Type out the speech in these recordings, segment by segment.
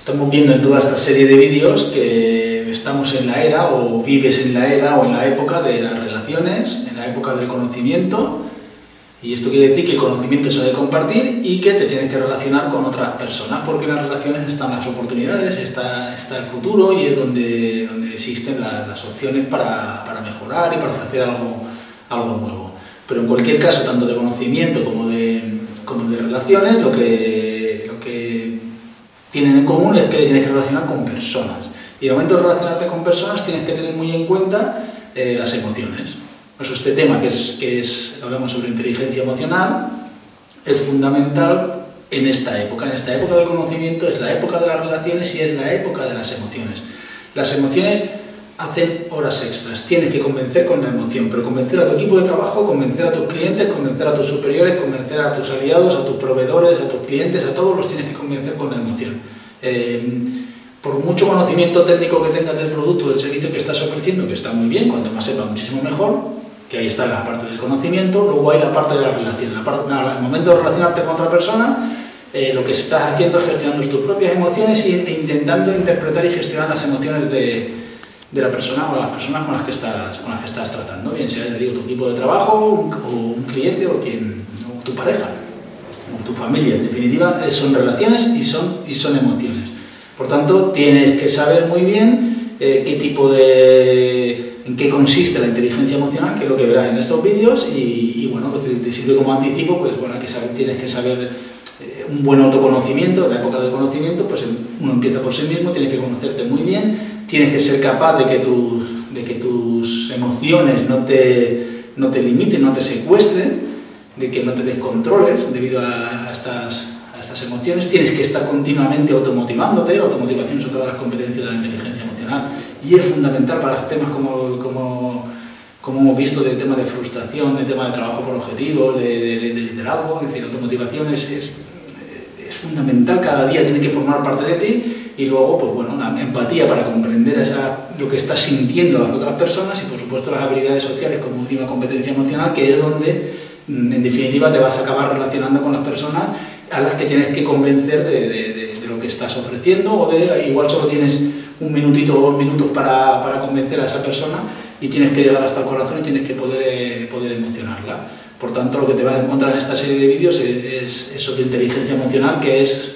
Estamos viendo en toda esta serie de vídeos que estamos en la era o vives en la era o en la época de las relaciones, en la época del conocimiento y esto quiere decir que el conocimiento se debe compartir y que te tienes que relacionar con otras personas porque en las relaciones están las oportunidades, está, está el futuro y es donde, donde existen las opciones para, para, mejorar y para ofrecer algo, algo nuevo. Pero en cualquier caso, tanto de conocimiento como de, como de relaciones, lo que, lo que tienen en común es que tienes que relacionar con personas. Y el momento de relacionarte con personas tienes que tener muy en cuenta eh, las emociones. Pues este tema que es, que es, hablamos sobre inteligencia emocional, es fundamental en esta época. En esta época del conocimiento es la época de las relaciones y es la época de las emociones. Las emociones hacen horas extras. Tienes que convencer con la emoción, pero convencer a tu equipo de trabajo, convencer a tus clientes, convencer a tus superiores, convencer a tus aliados, a tus proveedores, a tus clientes, a todos los tienes que convencer con la emoción. Eh, por mucho conocimiento técnico que tengas del producto, del servicio que estás ofreciendo, que está muy bien, cuanto más sepa, muchísimo mejor, que ahí está la parte del conocimiento, luego hay la parte de la relación. La el momento de relacionarte con otra persona, eh, lo que estás haciendo es gestionando tus propias emociones e intentando interpretar y gestionar las emociones de, de la persona o las personas con las que estás, con las que estás tratando, bien sea digo, tu equipo de trabajo o un cliente o, quien, tu pareja o tu familia. En definitiva, eh, son relaciones y son, y son emociones. Por tanto, tienes que saber muy bien eh, qué tipo de... en qué consiste la inteligencia emocional, que es lo que verás en estos vídeos, y, bueno, pues te, sirve como anticipo, pues bueno, que saber, tienes que saber eh, un buen autoconocimiento, en la época del conocimiento, pues uno empieza por sí mismo, tienes que conocerte muy bien, tienes que ser capaz de que, tus, de que tus emociones no te, no te limiten, no te secuestren, de que no te descontroles debido a, estas, a estas emociones, tienes que estar continuamente automotivándote, la automotivación es otra de las competencias de la inteligencia emocional y es fundamental para temas como, como, como hemos visto del tema de frustración, del tema de trabajo por objetivos, de, de, de liderazgo, es decir, automotivación es, es fundamental, cada día tiene que formar parte de ti y luego, pues bueno, la empatía para comprender esa, lo que estás sintiendo las otras personas y por supuesto las habilidades sociales como última competencia emocional, que es donde mm, en definitiva te vas a acabar relacionando con las personas a las que tienes que convencer de, lo que estás ofreciendo o de igual solo tienes un minutito o dos minutos para, para, convencer a esa persona y tienes que llegar hasta el corazón y tienes que poder, eh, poder emocionarla. Por tanto, lo que te vas a encontrar en esta serie de vídeos es, sobre inteligencia emocional, que es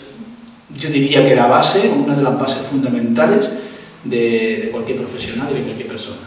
yo diría que la base, una de las bases fundamentales de cualquier profesional y de cualquier persona.